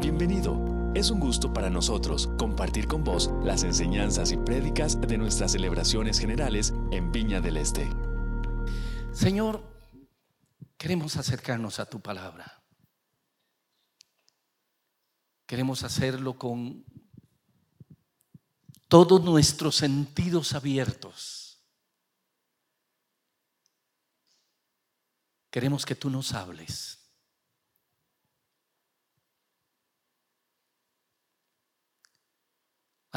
Bienvenido. Es un gusto para nosotros compartir con vos las enseñanzas y prédicas de nuestras celebraciones generales en Viña del Este. Señor, queremos acercarnos a tu palabra. Queremos hacerlo con todos nuestros sentidos abiertos. Queremos que tú nos hables.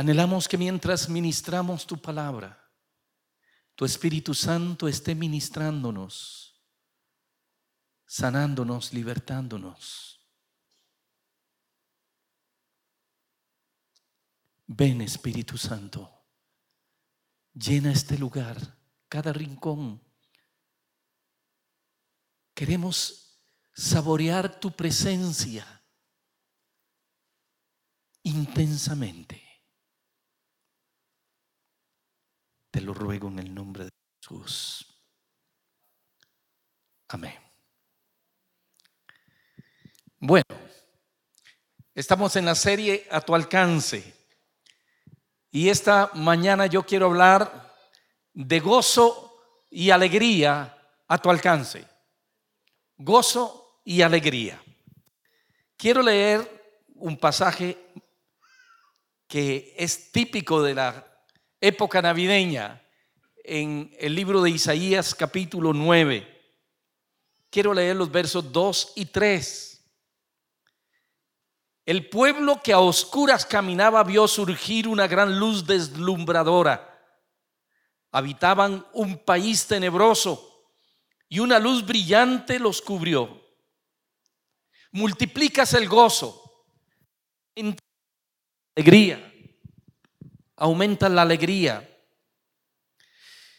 Anhelamos que mientras ministramos tu palabra, tu Espíritu Santo esté ministrándonos, sanándonos, libertándonos. Ven Espíritu Santo, llena este lugar, cada rincón. Queremos saborear tu presencia intensamente. Te lo ruego en el nombre de Jesús. Amén. Bueno, estamos en la serie A tu alcance. Y esta mañana yo quiero hablar de gozo y alegría a tu alcance. Gozo y alegría. Quiero leer un pasaje que es típico de la época navideña en el libro de Isaías capítulo 9. Quiero leer los versos 2 y 3. El pueblo que a oscuras caminaba vio surgir una gran luz deslumbradora. Habitaban un país tenebroso y una luz brillante los cubrió. Multiplicas el gozo, alegría aumenta la alegría.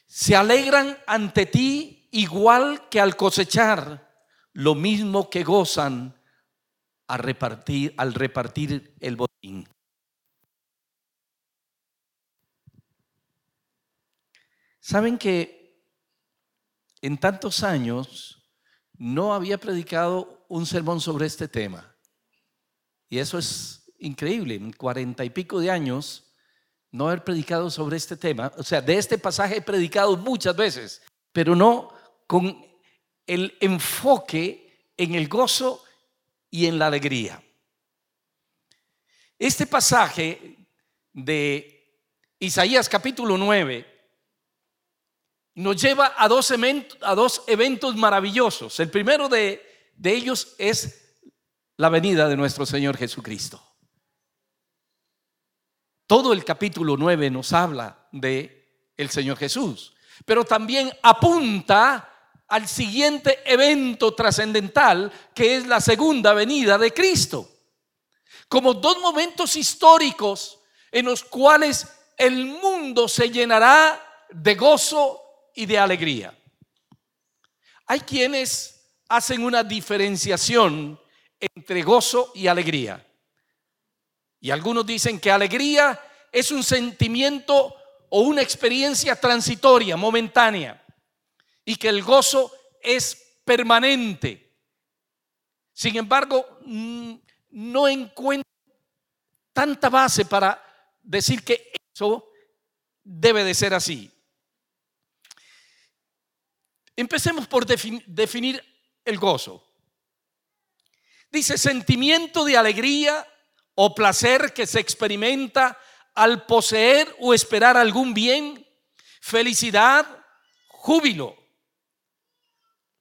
Se alegran ante ti igual que al cosechar, lo mismo que gozan al repartir, al repartir el botín. Saben que en tantos años no había predicado un sermón sobre este tema. Y eso es increíble. En cuarenta y pico de años no haber predicado sobre este tema. O sea, de este pasaje he predicado muchas veces, pero no con el enfoque en el gozo y en la alegría. Este pasaje de Isaías capítulo 9 nos lleva a dos, eventos, a dos eventos maravillosos. El primero de, de ellos es la venida de nuestro Señor Jesucristo. Todo el capítulo 9 nos habla de el Señor Jesús, pero también apunta al siguiente evento trascendental que es la segunda venida de Cristo. Como dos momentos históricos en los cuales el mundo se llenará de gozo y de alegría. Hay quienes hacen una diferenciación entre gozo y alegría. Y algunos dicen que alegría es un sentimiento o una experiencia transitoria, momentánea, y que el gozo es permanente. Sin embargo, mm, no encuentro tanta base para decir que eso debe de ser así. Empecemos por definir el gozo. Dice sentimiento de alegría o placer que se experimenta al poseer o esperar algún bien, felicidad, júbilo.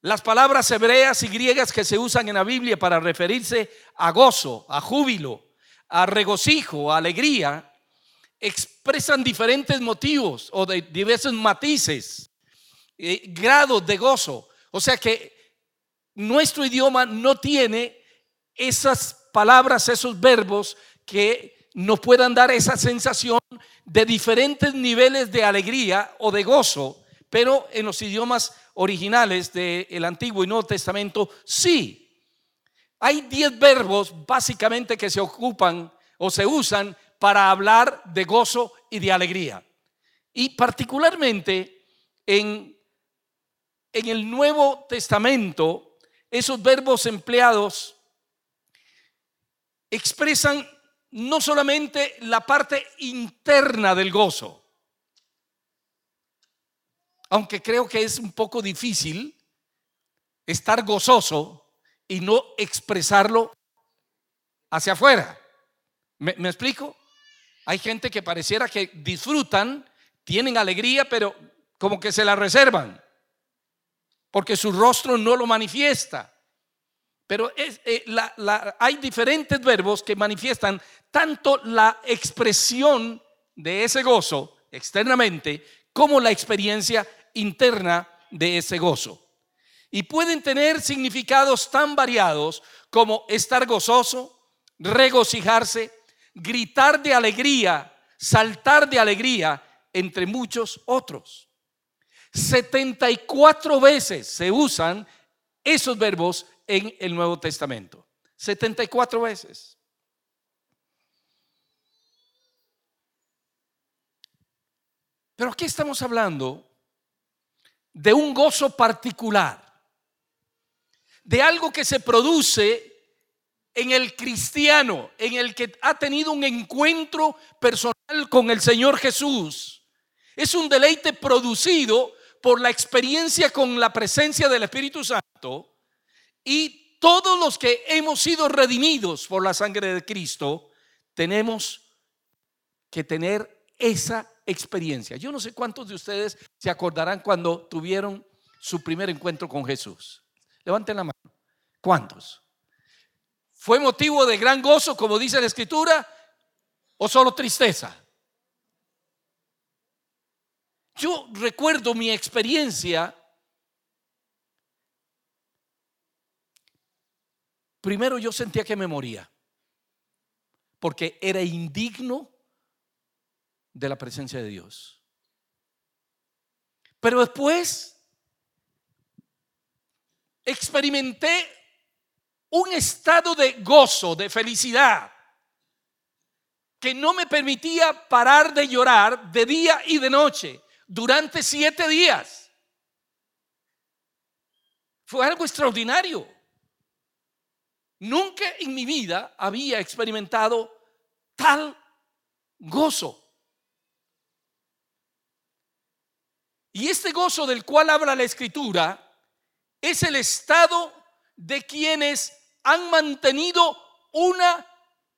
Las palabras hebreas y griegas que se usan en la Biblia para referirse a gozo, a júbilo, a regocijo, a alegría, expresan diferentes motivos o de diversos matices, eh, grados de gozo. O sea que nuestro idioma no tiene esas palabras, esos verbos que nos puedan dar esa sensación de diferentes niveles de alegría o de gozo, pero en los idiomas originales del Antiguo y Nuevo Testamento sí. Hay diez verbos básicamente que se ocupan o se usan para hablar de gozo y de alegría. Y particularmente en, en el Nuevo Testamento, esos verbos empleados expresan no solamente la parte interna del gozo, aunque creo que es un poco difícil estar gozoso y no expresarlo hacia afuera. ¿Me, me explico? Hay gente que pareciera que disfrutan, tienen alegría, pero como que se la reservan, porque su rostro no lo manifiesta. Pero eh, hay diferentes verbos que manifiestan tanto la expresión de ese gozo externamente como la experiencia interna de ese gozo. Y pueden tener significados tan variados como estar gozoso, regocijarse, gritar de alegría, saltar de alegría, entre muchos otros. 74 veces se usan esos verbos en el Nuevo Testamento. 74 veces. Pero aquí estamos hablando de un gozo particular, de algo que se produce en el cristiano, en el que ha tenido un encuentro personal con el Señor Jesús. Es un deleite producido por la experiencia con la presencia del Espíritu Santo y todos los que hemos sido redimidos por la sangre de Cristo, tenemos que tener esa experiencia. Yo no sé cuántos de ustedes se acordarán cuando tuvieron su primer encuentro con Jesús. Levanten la mano. ¿Cuántos? ¿Fue motivo de gran gozo, como dice la Escritura, o solo tristeza? Yo recuerdo mi experiencia Primero yo sentía que me moría, porque era indigno de la presencia de Dios. Pero después experimenté un estado de gozo, de felicidad, que no me permitía parar de llorar de día y de noche durante siete días. Fue algo extraordinario. Nunca en mi vida había experimentado tal gozo. Y este gozo del cual habla la escritura es el estado de quienes han mantenido una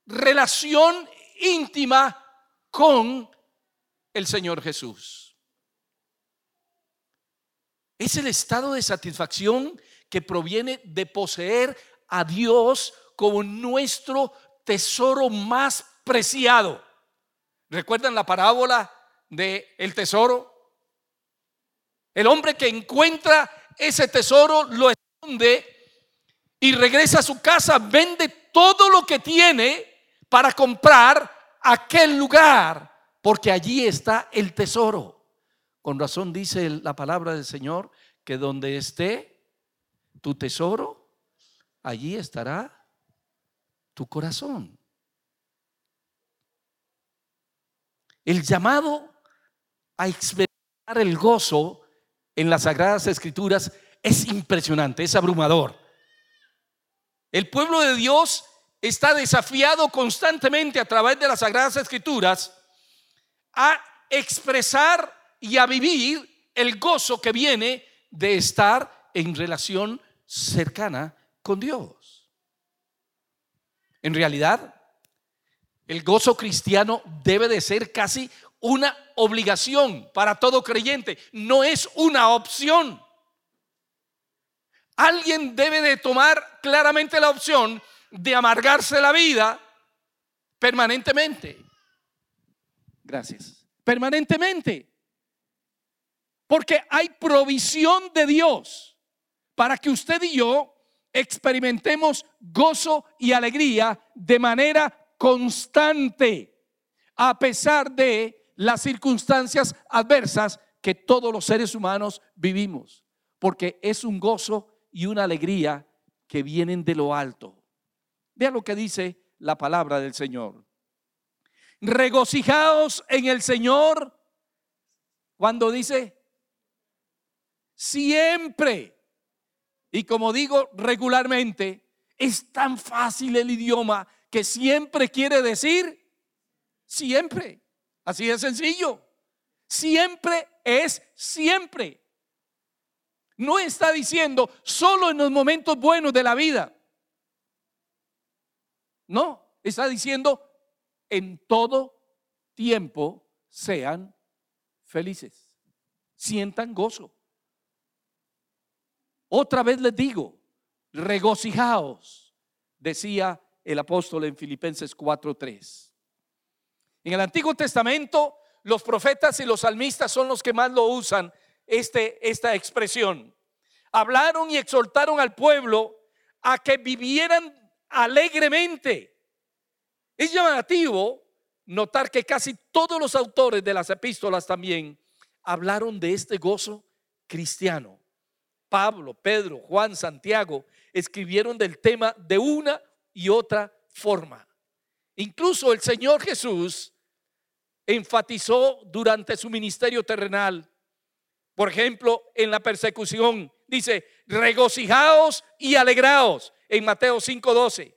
relación íntima con el Señor Jesús. Es el estado de satisfacción que proviene de poseer a Dios como nuestro tesoro más preciado. ¿Recuerdan la parábola de el tesoro? El hombre que encuentra ese tesoro lo esconde y regresa a su casa, vende todo lo que tiene para comprar aquel lugar, porque allí está el tesoro. Con razón dice la palabra del Señor que donde esté tu tesoro, allí estará tu corazón. El llamado a experimentar el gozo en las Sagradas Escrituras es impresionante, es abrumador. El pueblo de Dios está desafiado constantemente a través de las Sagradas Escrituras a expresar y a vivir el gozo que viene de estar en relación cercana con Dios. En realidad, el gozo cristiano debe de ser casi una obligación para todo creyente, no es una opción. Alguien debe de tomar claramente la opción de amargarse la vida permanentemente. Gracias. Permanentemente. Porque hay provisión de Dios para que usted y yo experimentemos gozo y alegría de manera constante, a pesar de las circunstancias adversas que todos los seres humanos vivimos, porque es un gozo y una alegría que vienen de lo alto. Vea lo que dice la palabra del Señor. Regocijaos en el Señor cuando dice siempre. Y como digo regularmente, es tan fácil el idioma que siempre quiere decir siempre. Así de sencillo. Siempre es siempre. No está diciendo solo en los momentos buenos de la vida. No, está diciendo en todo tiempo sean felices. Sientan gozo. Otra vez les digo, regocijaos, decía el apóstol en Filipenses 4:3. En el Antiguo Testamento, los profetas y los salmistas son los que más lo usan, este, esta expresión. Hablaron y exhortaron al pueblo a que vivieran alegremente. Es llamativo notar que casi todos los autores de las epístolas también hablaron de este gozo cristiano. Pablo, Pedro, Juan, Santiago escribieron del tema de una y otra forma. Incluso el Señor Jesús enfatizó durante su ministerio terrenal, por ejemplo, en la persecución, dice, regocijaos y alegraos en Mateo 5:12.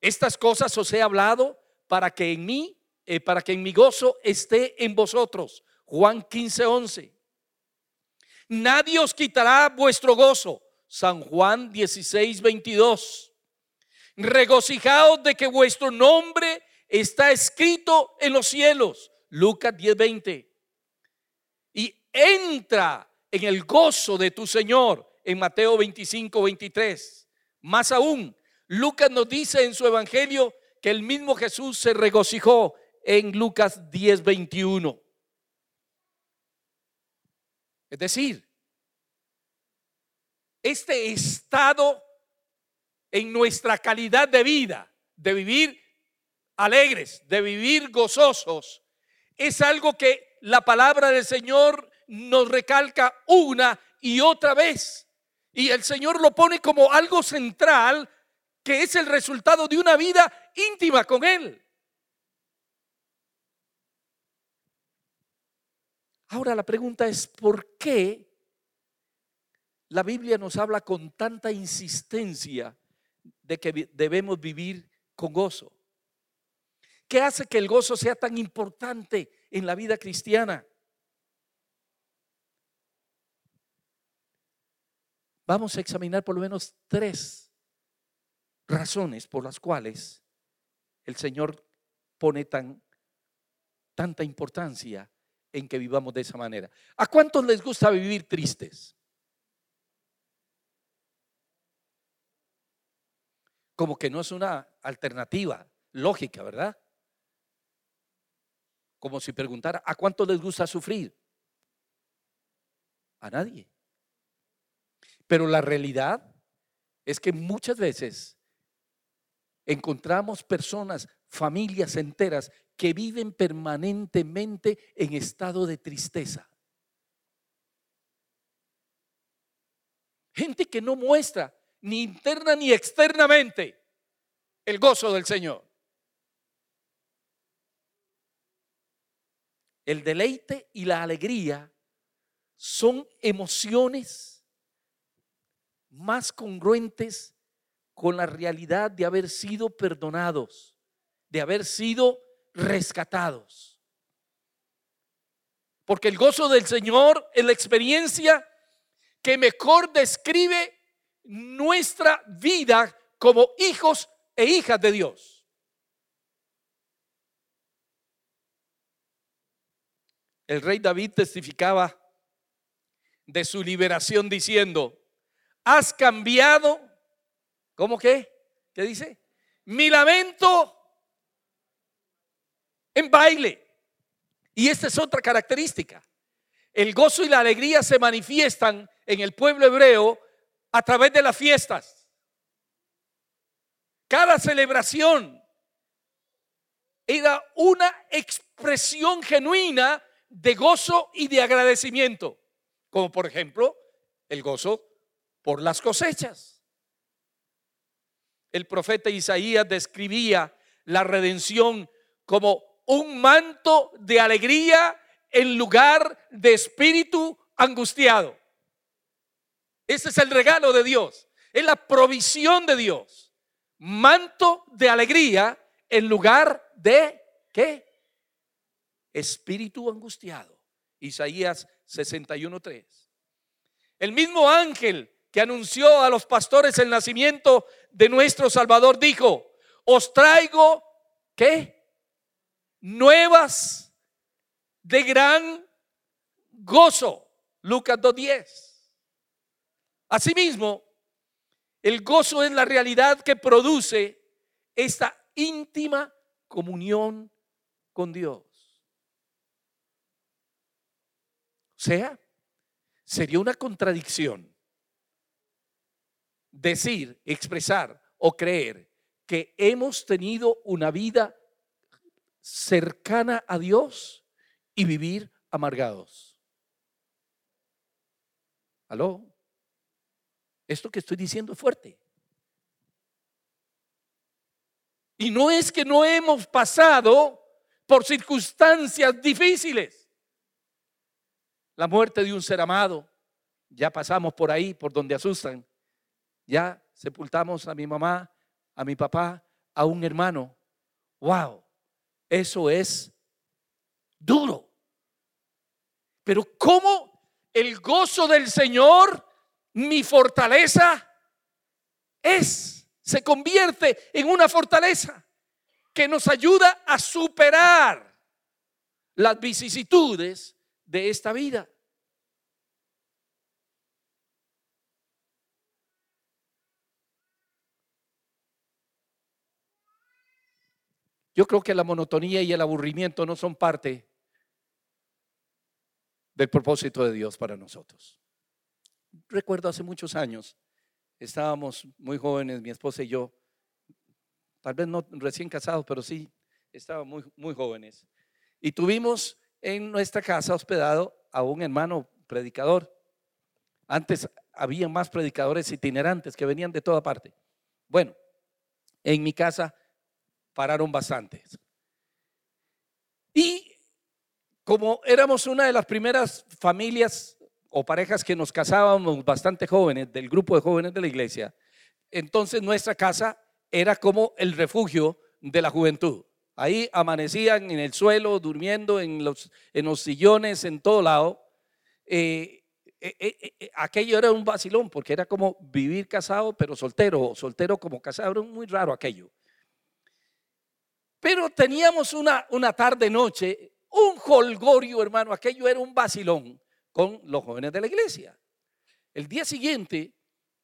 Estas cosas os he hablado para que en mí, eh, para que en mi gozo esté en vosotros. Juan 15:11. Nadie os quitará vuestro gozo. San Juan 16:22. Regocijaos de que vuestro nombre está escrito en los cielos. Lucas 10:20. Y entra en el gozo de tu Señor en Mateo 25, 23. Más aún, Lucas nos dice en su evangelio que el mismo Jesús se regocijó en Lucas 10, 21. Es decir, este estado en nuestra calidad de vida, de vivir alegres, de vivir gozosos, es algo que la palabra del Señor nos recalca una y otra vez. Y el Señor lo pone como algo central que es el resultado de una vida íntima con Él. Ahora la pregunta es, ¿por qué la Biblia nos habla con tanta insistencia de que debemos vivir con gozo? ¿Qué hace que el gozo sea tan importante en la vida cristiana? Vamos a examinar por lo menos tres razones por las cuales el Señor pone tan, tanta importancia en que vivamos de esa manera. ¿A cuántos les gusta vivir tristes? Como que no es una alternativa lógica, ¿verdad? Como si preguntara, ¿a cuántos les gusta sufrir? A nadie. Pero la realidad es que muchas veces encontramos personas, familias enteras, que viven permanentemente en estado de tristeza. Gente que no muestra ni interna ni externamente el gozo del Señor. El deleite y la alegría son emociones más congruentes con la realidad de haber sido perdonados, de haber sido rescatados. Porque el gozo del Señor es la experiencia que mejor describe nuestra vida como hijos e hijas de Dios. El rey David testificaba de su liberación diciendo, has cambiado, ¿cómo que? ¿Qué dice? Mi lamento en baile. Y esta es otra característica. El gozo y la alegría se manifiestan en el pueblo hebreo a través de las fiestas. Cada celebración era una expresión genuina de gozo y de agradecimiento, como por ejemplo el gozo por las cosechas. El profeta Isaías describía la redención como un manto de alegría en lugar de espíritu angustiado. Ese es el regalo de Dios, es la provisión de Dios manto de alegría en lugar de ¿qué? Espíritu angustiado. Isaías 61:3. El mismo ángel que anunció a los pastores el nacimiento de nuestro Salvador dijo, os traigo ¿qué? Nuevas de gran gozo. Lucas 2.10. Asimismo, el gozo es la realidad que produce esta íntima comunión con Dios. O sea, sería una contradicción decir, expresar o creer que hemos tenido una vida cercana a Dios y vivir amargados. ¿Aló? Esto que estoy diciendo es fuerte. Y no es que no hemos pasado por circunstancias difíciles. La muerte de un ser amado, ya pasamos por ahí, por donde asustan. Ya sepultamos a mi mamá, a mi papá, a un hermano. Wow, eso es duro. Pero ¿cómo el gozo del Señor mi fortaleza es, se convierte en una fortaleza que nos ayuda a superar las vicisitudes de esta vida. Yo creo que la monotonía y el aburrimiento no son parte del propósito de Dios para nosotros recuerdo hace muchos años, estábamos muy jóvenes, mi esposa y yo, tal vez no recién casados, pero sí, estábamos muy, muy jóvenes. Y tuvimos en nuestra casa hospedado a un hermano predicador. Antes había más predicadores itinerantes que venían de toda parte. Bueno, en mi casa pararon bastantes. Y como éramos una de las primeras familias o parejas que nos casábamos bastante jóvenes, del grupo de jóvenes de la iglesia, entonces nuestra casa era como el refugio de la juventud. Ahí amanecían en el suelo, durmiendo en los, en los sillones, en todo lado. Eh, eh, eh, aquello era un vacilón, porque era como vivir casado, pero soltero, soltero como casado, era muy raro aquello. Pero teníamos una, una tarde noche, un holgorio, hermano, aquello era un vacilón con los jóvenes de la iglesia. El día siguiente,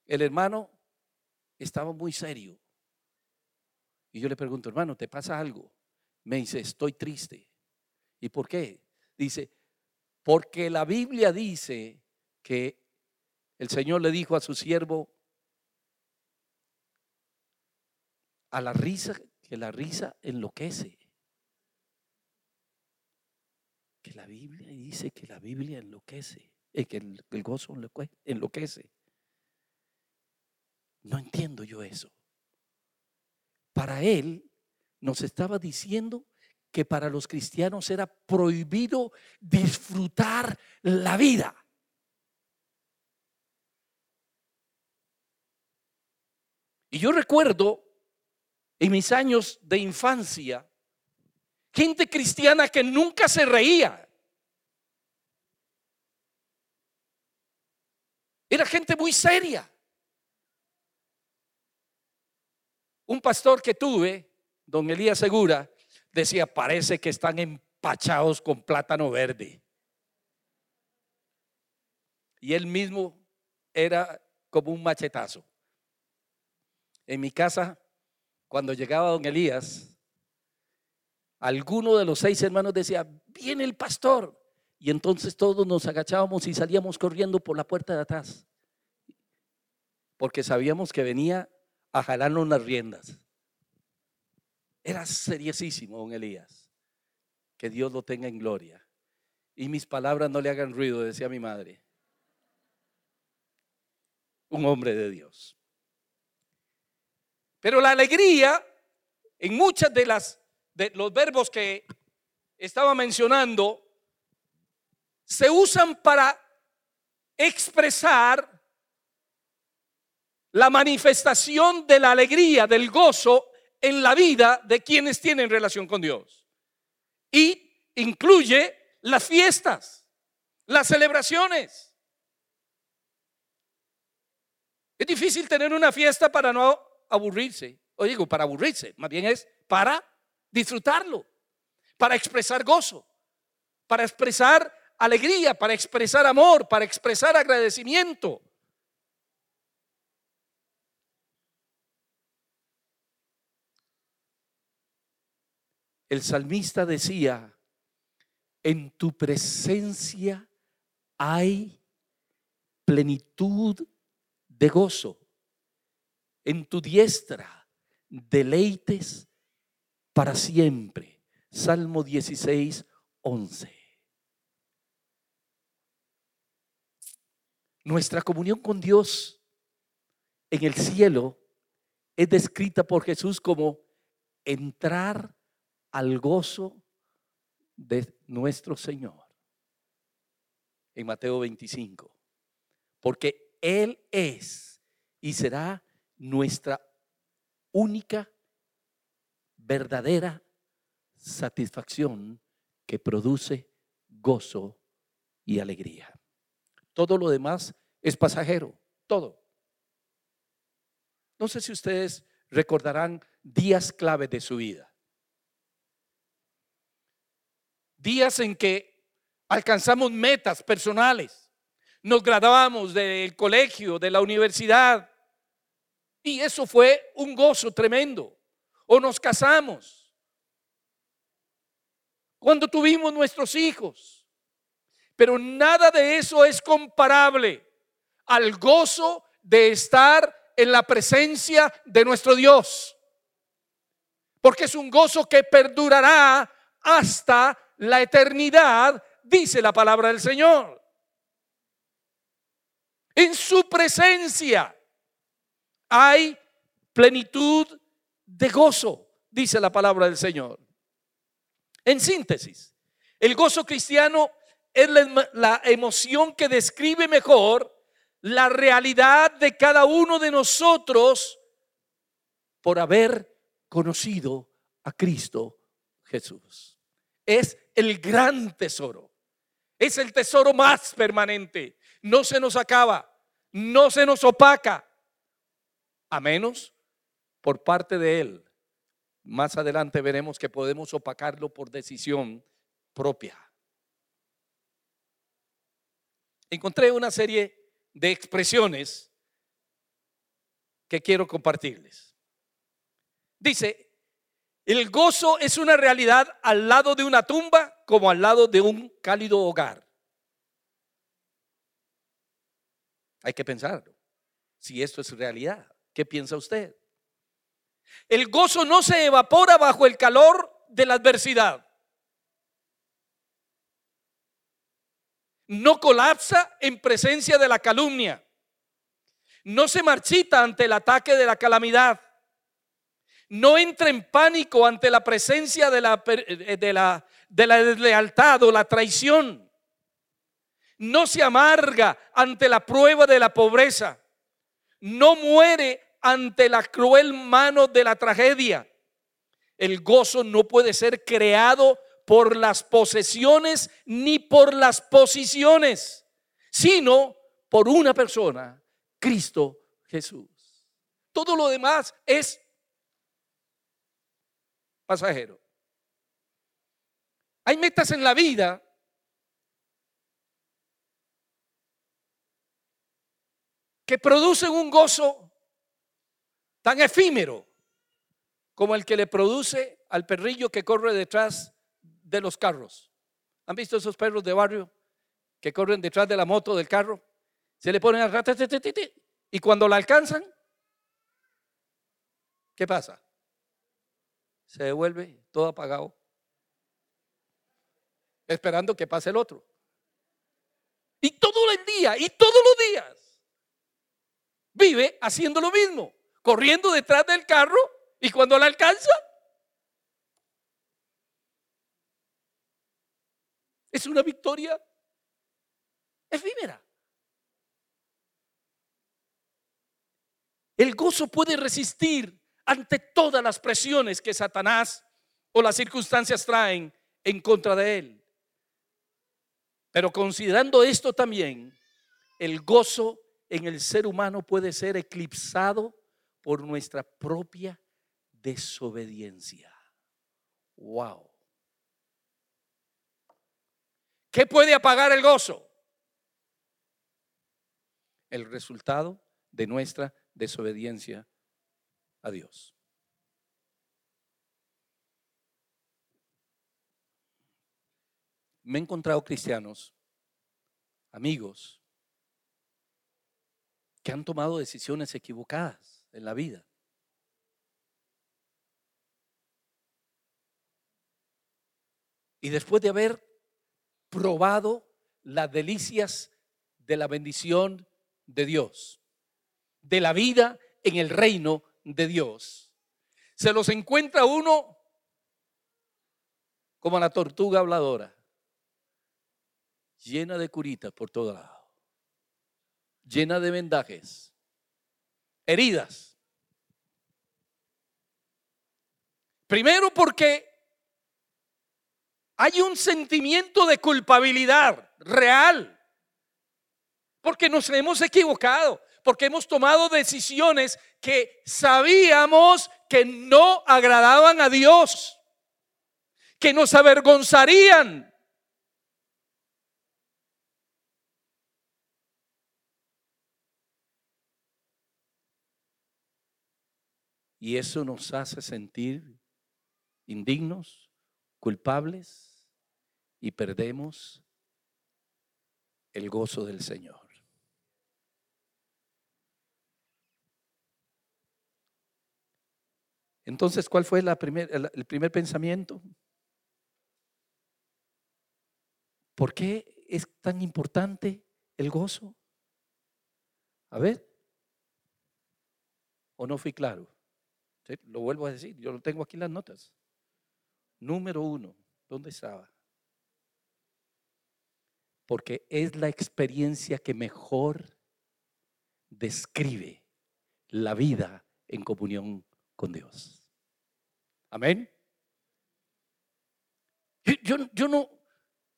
el hermano estaba muy serio. Y yo le pregunto, hermano, ¿te pasa algo? Me dice, estoy triste. ¿Y por qué? Dice, porque la Biblia dice que el Señor le dijo a su siervo, a la risa, que la risa enloquece que la Biblia dice que la Biblia enloquece, eh, que el, el gozo enloquece. No entiendo yo eso. Para él nos estaba diciendo que para los cristianos era prohibido disfrutar la vida. Y yo recuerdo en mis años de infancia Gente cristiana que nunca se reía. Era gente muy seria. Un pastor que tuve, don Elías Segura, decía, parece que están empachados con plátano verde. Y él mismo era como un machetazo. En mi casa, cuando llegaba don Elías, alguno de los seis hermanos decía, viene el pastor. Y entonces todos nos agachábamos y salíamos corriendo por la puerta de atrás. Porque sabíamos que venía a jalarnos las riendas. Era seriosísimo, don Elías. Que Dios lo tenga en gloria. Y mis palabras no le hagan ruido, decía mi madre. Un hombre de Dios. Pero la alegría en muchas de las de los verbos que estaba mencionando se usan para expresar la manifestación de la alegría, del gozo en la vida de quienes tienen relación con Dios. Y incluye las fiestas, las celebraciones. Es difícil tener una fiesta para no aburrirse. O digo, para aburrirse, más bien es para disfrutarlo, para expresar gozo, para expresar alegría, para expresar amor, para expresar agradecimiento. El salmista decía, en tu presencia hay plenitud de gozo, en tu diestra deleites para siempre. Salmo 16, 11. Nuestra comunión con Dios en el cielo es descrita por Jesús como entrar al gozo de nuestro Señor. En Mateo 25. Porque Él es y será nuestra única, verdadera satisfacción que produce gozo y alegría. Todo lo demás es pasajero, todo. No sé si ustedes recordarán días clave de su vida. Días en que alcanzamos metas personales, nos graduamos del colegio, de la universidad, y eso fue un gozo tremendo. O nos casamos, cuando tuvimos nuestros hijos, pero nada de eso es comparable al gozo de estar en la presencia de nuestro Dios. Porque es un gozo que perdurará hasta la eternidad, dice la palabra del Señor. En su presencia hay plenitud de gozo, dice la palabra del Señor. En síntesis, el gozo cristiano es la, emoción que describe mejor la realidad de cada uno de nosotros por haber conocido a Cristo Jesús. Es el gran tesoro. Es el tesoro más permanente. No se nos acaba, no se nos opaca, a menos por parte de Él. Más adelante veremos que podemos opacarlo por decisión propia. encontré una serie de expresiones que quiero compartirles. Dice, el gozo es una realidad al lado de una tumba como al lado de un cálido hogar. Hay que pensarlo. Si esto es realidad, ¿qué piensa usted? El gozo no se evapora bajo el calor de la adversidad. no colapsa en presencia de la calumnia, no se marchita ante el ataque de la calamidad, no entra en pánico ante la presencia de la, de la, de la deslealtad o la traición, no se amarga ante la prueba de la pobreza, no muere ante la cruel mano de la tragedia. El gozo no puede ser creado por las posesiones ni por las posiciones, sino por una persona, Cristo Jesús. Todo lo demás es pasajero. Hay metas en la vida que producen un gozo tan efímero como el que le produce al perrillo que corre detrás de los carros. ¿Han visto esos perros de barrio que corren detrás de la moto del carro? Se le ponen a y cuando la alcanzan, ¿qué pasa? Se devuelve todo apagado, esperando que pase el otro. Y todo el día, y todos los días, vive haciendo lo mismo, corriendo detrás del carro y cuando la alcanza, Es una victoria efímera. El gozo puede resistir ante todas las presiones que Satanás o las circunstancias traen en contra de él. Pero considerando esto también, el gozo en el ser humano puede ser eclipsado por nuestra propia desobediencia. Wow. ¿Qué puede apagar el gozo? El resultado de nuestra desobediencia a Dios. Me he encontrado cristianos, amigos, que han tomado decisiones equivocadas en la vida. Y después de haber probado las delicias de la bendición de Dios, de la vida en el reino de Dios, se los encuentra uno como la tortuga habladora, llena de curitas por todo lado, llena de vendajes, heridas. Primero porque hay un sentimiento de culpabilidad real. Porque nos hemos equivocado, porque hemos tomado decisiones que sabíamos que no agradaban a Dios, que nos avergonzarían. Y eso nos hace sentir indignos, culpables y perdemos el gozo del Señor. Entonces, ¿cuál fue la el primer pensamiento? ¿Por qué es tan importante el gozo? A ver, ¿o no fui claro? Lo vuelvo a decir, yo lo tengo aquí en las notas. Número uno, ¿dónde estaba? porque es la experiencia que mejor describe la vida en comunión con Dios. Amén. Yo, yo, no,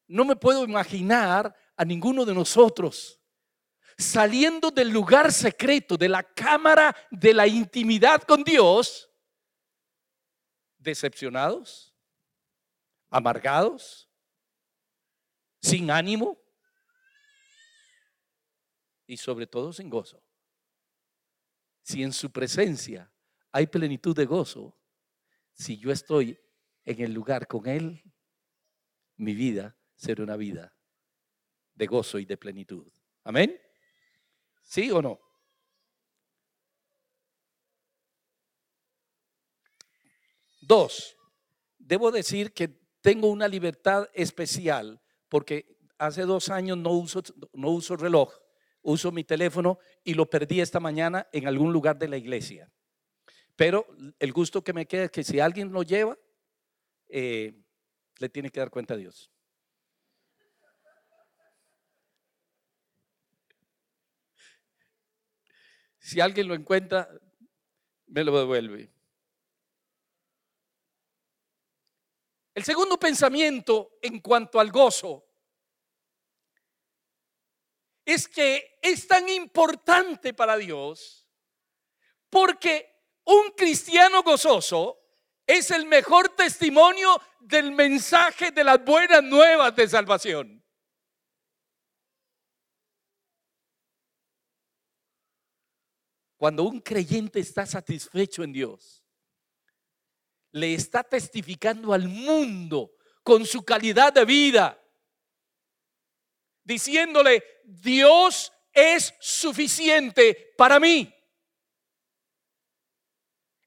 no me puedo imaginar a ninguno de nosotros saliendo del lugar secreto, de la cámara de la intimidad con Dios, decepcionados, amargados, sin ánimo, y sobre todo sin gozo. Si en su presencia hay plenitud de gozo, si yo estoy en el lugar con Él, mi vida será una vida de gozo y de plenitud. Amén. ¿Sí o no? Dos, debo decir que tengo una libertad especial porque hace dos años no uso, no uso reloj uso mi teléfono y lo perdí esta mañana en algún lugar de la iglesia. Pero el gusto que me queda es que si alguien lo lleva, eh, le tiene que dar cuenta a Dios. Si alguien lo encuentra, me lo devuelve. El segundo pensamiento en cuanto al gozo es que es tan importante para Dios porque un cristiano gozoso es el mejor testimonio del mensaje de las buenas nuevas de salvación. Cuando un creyente está satisfecho en Dios, le está testificando al mundo con su calidad de vida, diciéndole, Dios es suficiente para mí.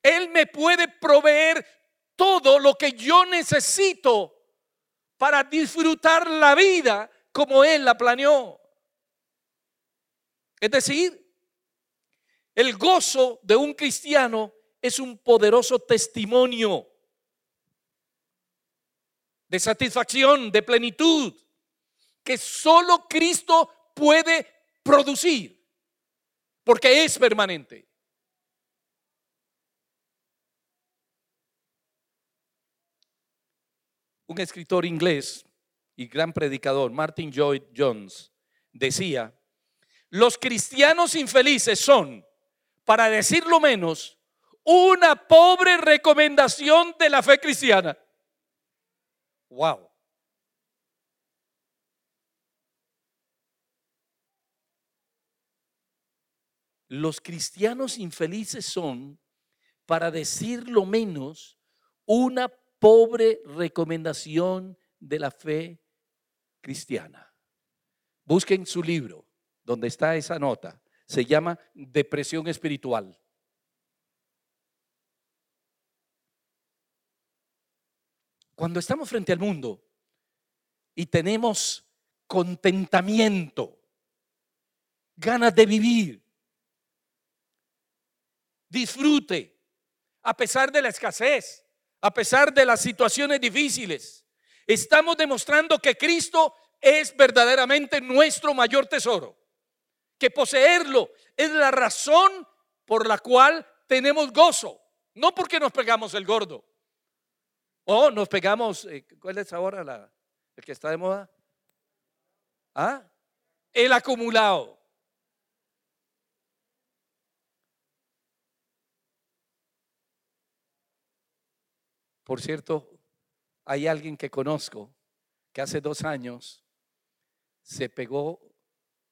Él me puede proveer todo lo que yo necesito para disfrutar la vida como Él la planeó. Es decir, el gozo de un cristiano es un poderoso testimonio de satisfacción, de plenitud, que solo Cristo puede producir, porque es permanente. Un escritor inglés y gran predicador, Martin Lloyd Jones, decía, los cristianos infelices son para decirlo menos, una pobre recomendación de la fe cristiana. Wow. Los cristianos infelices son, para decirlo menos, una pobre recomendación de la fe cristiana. Busquen su libro, donde está esa nota. Se llama Depresión Espiritual. Cuando estamos frente al mundo y tenemos contentamiento, ganas de vivir, disfrute, a pesar de la escasez, a pesar de las situaciones difíciles, estamos demostrando que Cristo es verdaderamente nuestro mayor tesoro, que poseerlo es la razón por la cual tenemos gozo, no porque nos pegamos el gordo, o nos pegamos, eh, ¿cuál es ahora la, el que está de moda? ¿Ah? El acumulado. Por cierto, hay alguien que conozco que hace dos años se pegó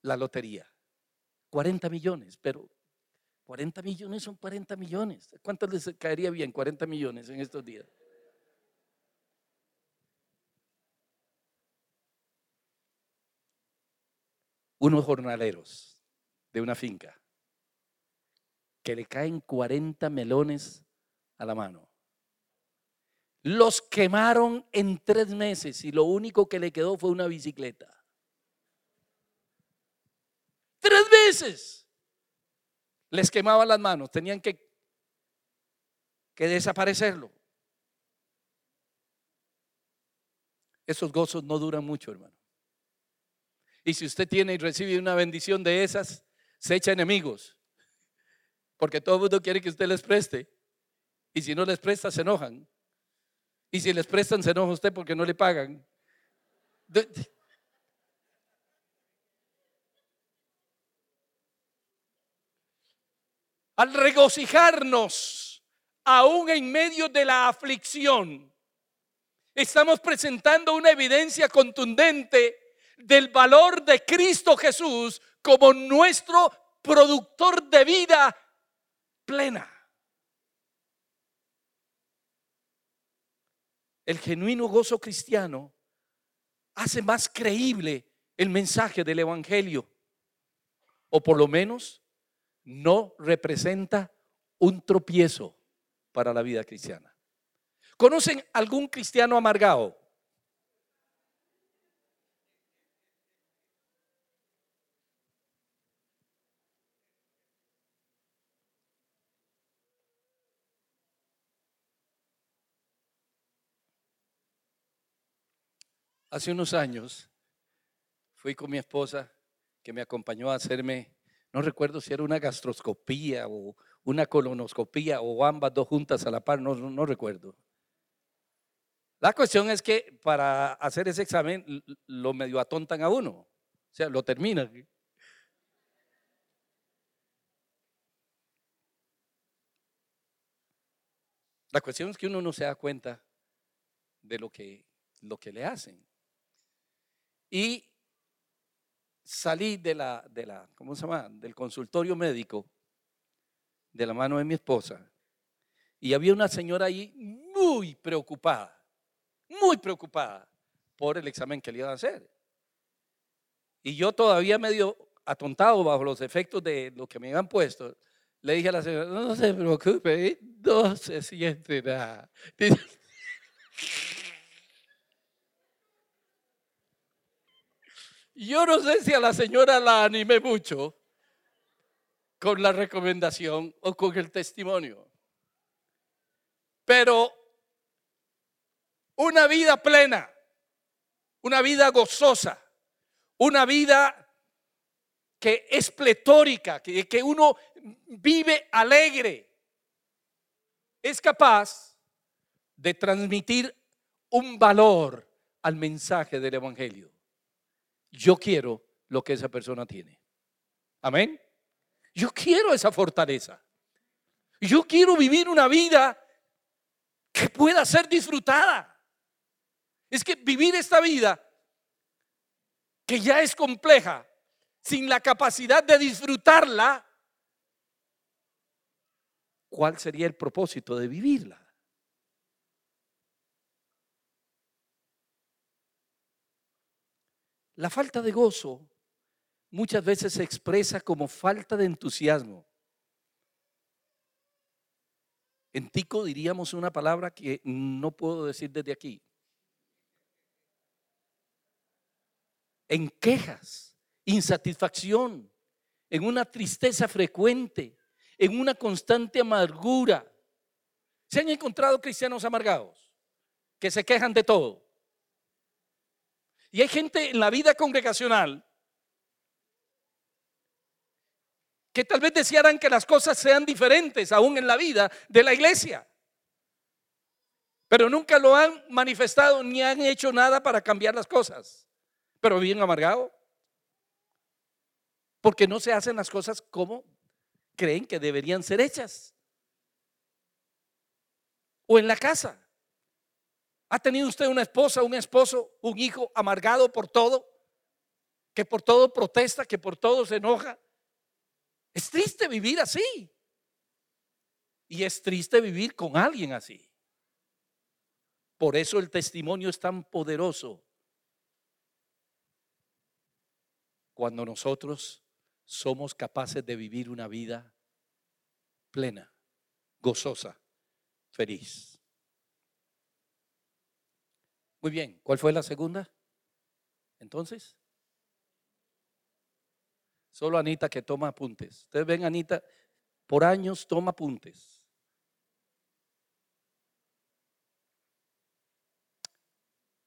la lotería. 40 millones, pero 40 millones son 40 millones. ¿Cuánto les caería bien 40 millones en estos días? Unos jornaleros de una finca que le caen 40 melones a la mano. Los quemaron en tres meses y lo único que le quedó fue una bicicleta. Tres les quemaban las manos, tenían que, que desaparecerlo. Esos gozos no duran mucho, hermano. Y si usted tiene y recibe una bendición de esas, se echa enemigos. Porque todo el mundo quiere que usted les preste. Y si no les presta, se enojan. Y si les prestan, se enoja usted porque no le pagan. Al regocijarnos, aún en medio de la aflicción, estamos presentando una evidencia contundente del valor de Cristo Jesús como nuestro productor de vida plena. el genuino gozo cristiano hace más creíble el mensaje del Evangelio. O por lo menos no representa un tropiezo para la vida cristiana. ¿Conocen algún cristiano amargado? Hace unos años fui con mi esposa que me acompañó a hacerme, no recuerdo si era una gastroscopía o una colonoscopía o ambas dos juntas a la par, no, no recuerdo. La cuestión es que para hacer ese examen lo medio atontan a uno, o sea, lo terminan. La cuestión es que uno no se da cuenta de lo que, lo que le hacen. Y salí de la, de la, ¿cómo se llama? Del consultorio médico de la mano de mi esposa. Y había una señora ahí muy preocupada, muy preocupada por el examen que le iban a hacer. Y yo todavía medio atontado bajo los efectos de lo que me habían puesto, le dije a la señora, no se preocupe, no se siente nada. Yo no sé si a la señora la animé mucho con la recomendación o con el testimonio. Pero una vida plena, una vida gozosa, una vida que es pletórica, que, que uno vive alegre, es capaz de transmitir un valor al mensaje del Evangelio. Yo quiero lo que esa persona tiene. Amén. Yo quiero esa fortaleza. Yo quiero vivir una vida que pueda ser disfrutada. Es que vivir esta vida, que ya es compleja, sin la capacidad de disfrutarla, ¿cuál sería el propósito de vivirla? La falta de gozo muchas veces se expresa como falta de entusiasmo. En tico diríamos una palabra que no puedo decir desde aquí. En quejas, insatisfacción, en una tristeza frecuente, en una constante amargura. ¿Se han encontrado cristianos amargados que se quejan de todo? Y hay gente en la vida congregacional que tal vez desearan que las cosas sean diferentes aún en la vida de la iglesia. Pero nunca lo han manifestado ni han hecho nada para cambiar las cosas. Pero bien amargado. Porque no se hacen las cosas como creen que deberían ser hechas. O en la casa. ¿Ha tenido usted una esposa, un esposo, un hijo amargado por todo? Que por todo protesta, que por todo se enoja. Es triste vivir así. Y es triste vivir con alguien así. Por eso el testimonio es tan poderoso. Cuando nosotros somos capaces de vivir una vida plena, gozosa, feliz. Muy bien, ¿cuál fue la segunda? Entonces, solo Anita que toma apuntes. Ustedes ven, Anita, por años toma apuntes.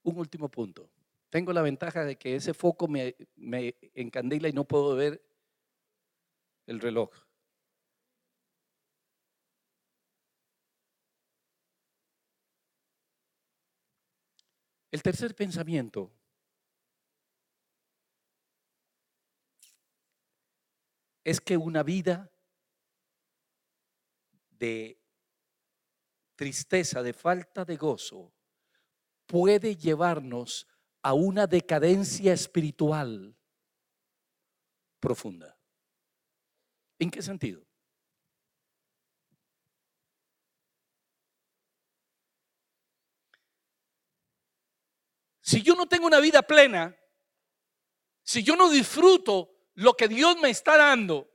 Un último punto. Tengo la ventaja de que ese foco me, me encandila y no puedo ver el reloj. El tercer pensamiento es que una vida de tristeza, de falta de gozo, puede llevarnos a una decadencia espiritual profunda. ¿En qué sentido? Si yo no tengo una vida plena, si yo no disfruto lo que Dios me está dando,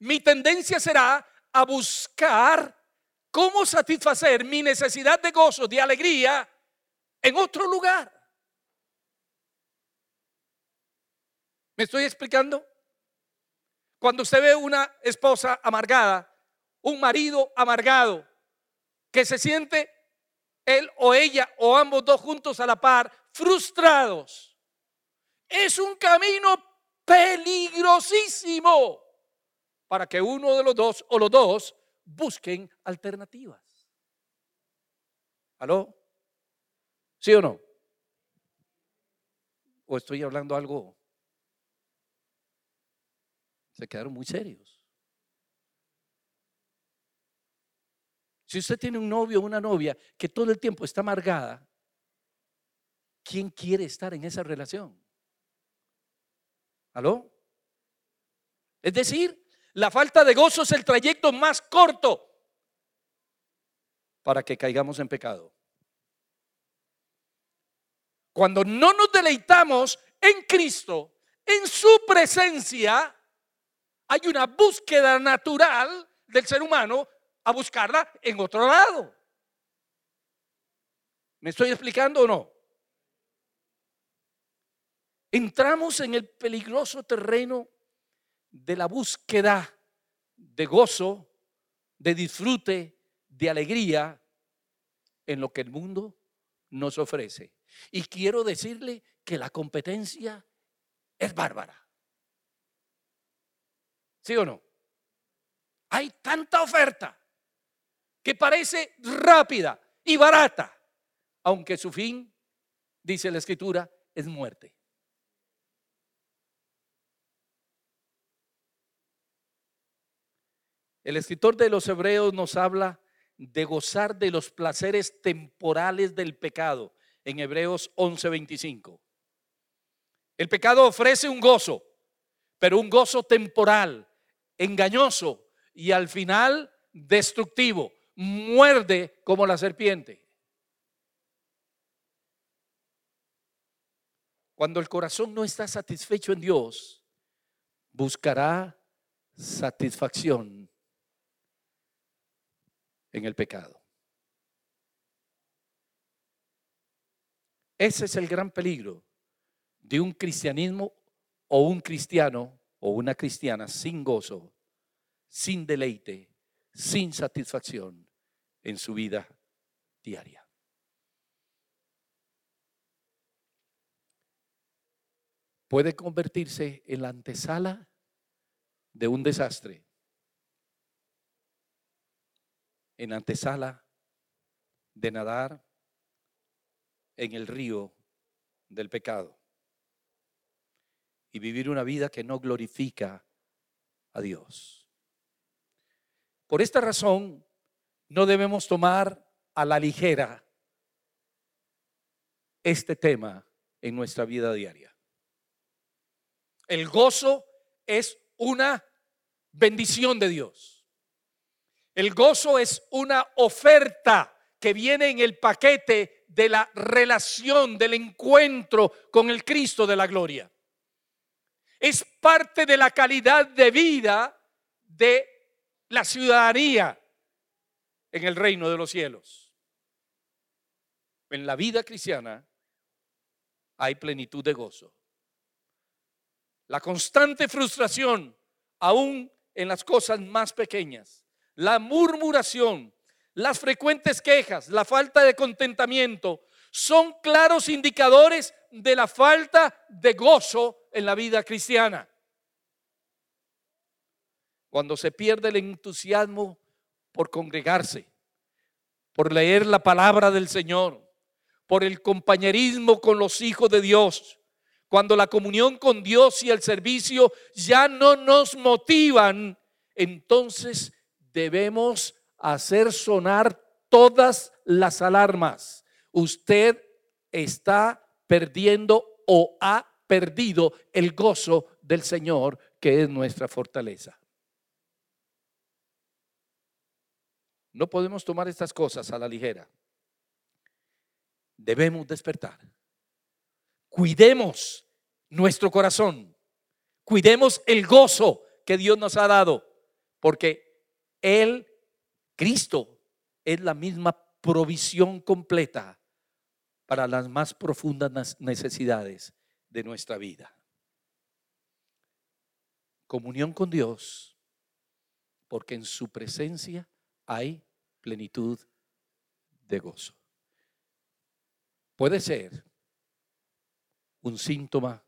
mi tendencia será a buscar cómo satisfacer mi necesidad de gozo, de alegría en otro lugar. ¿Me estoy explicando? Cuando usted ve una esposa amargada, un marido amargado, que se siente él o ella o ambos dos juntos a la par, frustrados. Es un camino peligrosísimo para que uno de los dos o los dos busquen alternativas. ¿Aló? ¿Sí o no? ¿O estoy hablando algo? Se quedaron muy serios. Si usted tiene un novio o una novia que todo el tiempo está amargada, ¿quién quiere estar en esa relación? ¿Aló? Es decir, la falta de gozo es el trayecto más corto para que caigamos en pecado. Cuando no nos deleitamos en Cristo, en su presencia, hay una búsqueda natural del ser humano a buscarla en otro lado. ¿Me estoy explicando o no? Entramos en el peligroso terreno de la búsqueda de gozo, de disfrute, de alegría en lo que el mundo nos ofrece. Y quiero decirle que la competencia es bárbara. ¿Sí o no? Hay tanta oferta que parece rápida y barata, aunque su fin, dice la escritura, es muerte. El escritor de los Hebreos nos habla de gozar de los placeres temporales del pecado en Hebreos 11:25. El pecado ofrece un gozo, pero un gozo temporal, engañoso y al final destructivo. Muerde como la serpiente. Cuando el corazón no está satisfecho en Dios, buscará satisfacción en el pecado. Ese es el gran peligro de un cristianismo o un cristiano o una cristiana sin gozo, sin deleite, sin satisfacción en su vida diaria. Puede convertirse en la antesala de un desastre en antesala de nadar en el río del pecado y vivir una vida que no glorifica a Dios. Por esta razón, no debemos tomar a la ligera este tema en nuestra vida diaria. El gozo es una bendición de Dios. El gozo es una oferta que viene en el paquete de la relación, del encuentro con el Cristo de la gloria. Es parte de la calidad de vida de la ciudadanía en el reino de los cielos. En la vida cristiana hay plenitud de gozo. La constante frustración, aún en las cosas más pequeñas, la murmuración, las frecuentes quejas, la falta de contentamiento, son claros indicadores de la falta de gozo en la vida cristiana. Cuando se pierde el entusiasmo por congregarse, por leer la palabra del Señor, por el compañerismo con los hijos de Dios, cuando la comunión con Dios y el servicio ya no nos motivan, entonces debemos hacer sonar todas las alarmas. Usted está perdiendo o ha perdido el gozo del Señor, que es nuestra fortaleza. No podemos tomar estas cosas a la ligera. Debemos despertar. Cuidemos nuestro corazón. Cuidemos el gozo que Dios nos ha dado, porque él, Cristo, es la misma provisión completa para las más profundas necesidades de nuestra vida. Comunión con Dios, porque en su presencia hay plenitud de gozo. Puede ser un síntoma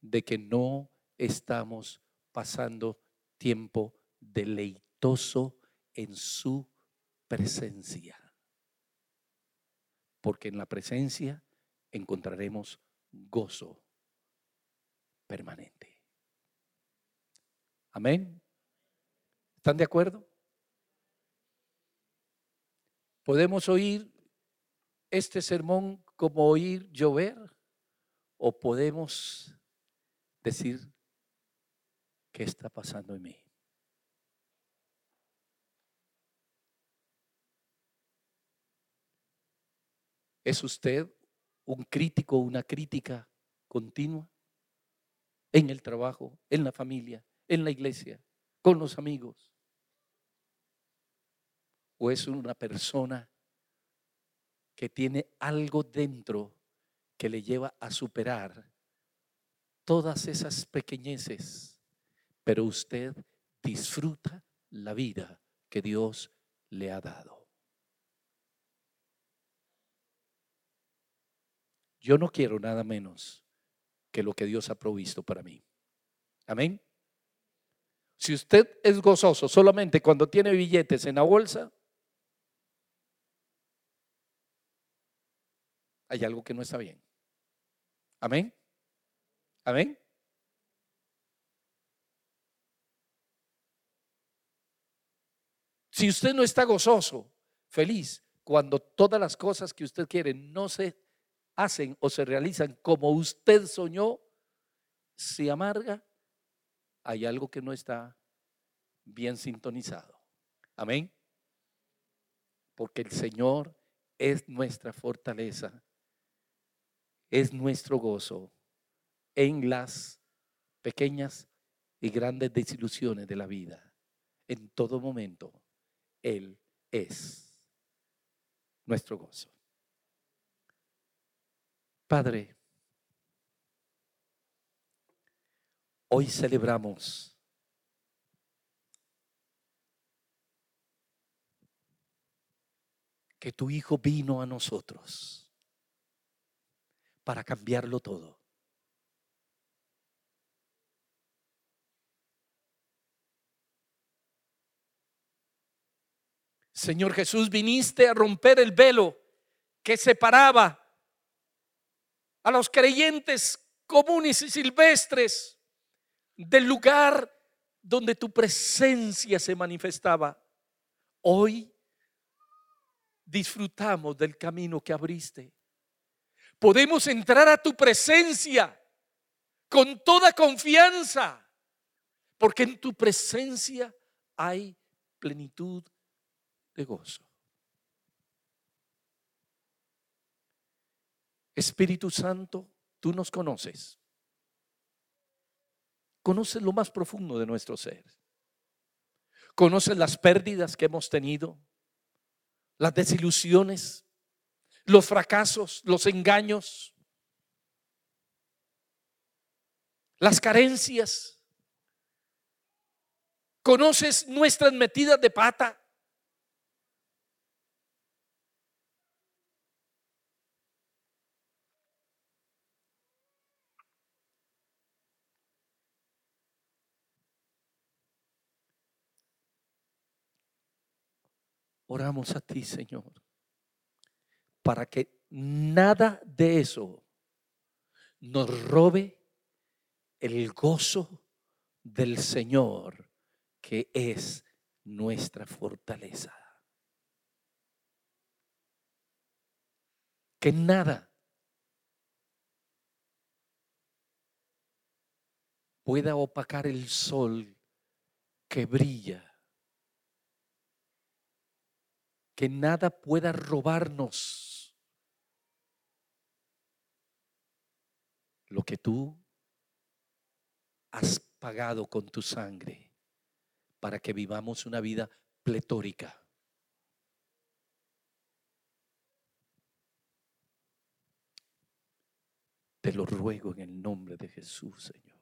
de que no estamos pasando tiempo deleitoso en su presencia. Porque en la presencia encontraremos gozo permanente. Amén. ¿Están de acuerdo? ¿Podemos oír este sermón como oír llover? ¿O podemos decir, ¿qué está pasando en mí? ¿Es usted un crítico, una crítica continua? En el trabajo, en la familia, en la iglesia, con los amigos. ¿O es una persona que tiene algo dentro que le lleva a superar todas esas pequeñeces, pero usted disfruta la vida que Dios le ha dado? Yo no quiero nada menos que lo que Dios ha provisto para mí. Amén. Si usted es gozoso solamente cuando tiene billetes en la bolsa, hay algo que no está bien. Amén. Amén. Si usted no está gozoso, feliz, cuando todas las cosas que usted quiere no se hacen o se realizan como usted soñó, se amarga, hay algo que no está bien sintonizado. Amén. Porque el Señor es nuestra fortaleza, es nuestro gozo en las pequeñas y grandes desilusiones de la vida. En todo momento, Él es nuestro gozo. Padre, hoy celebramos que tu Hijo vino a nosotros para cambiarlo todo. Señor Jesús, viniste a romper el velo que separaba a los creyentes comunes y silvestres del lugar donde tu presencia se manifestaba. Hoy disfrutamos del camino que abriste. Podemos entrar a tu presencia con toda confianza, porque en tu presencia hay plenitud de gozo. Espíritu Santo, tú nos conoces. Conoces lo más profundo de nuestro ser. Conoces las pérdidas que hemos tenido, las desilusiones, los fracasos, los engaños, las carencias. Conoces nuestras metidas de pata. Oramos a ti, Señor, para que nada de eso nos robe el gozo del Señor, que es nuestra fortaleza. Que nada pueda opacar el sol que brilla que nada pueda robarnos lo que tú has pagado con tu sangre para que vivamos una vida pletórica. Te lo ruego en el nombre de Jesús, Señor.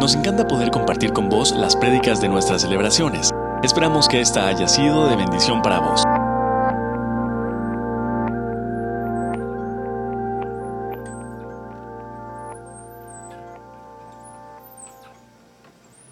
Nos encanta poder compartir con vos las prédicas de nuestras celebraciones. Esperamos que esta haya sido de bendición para vos.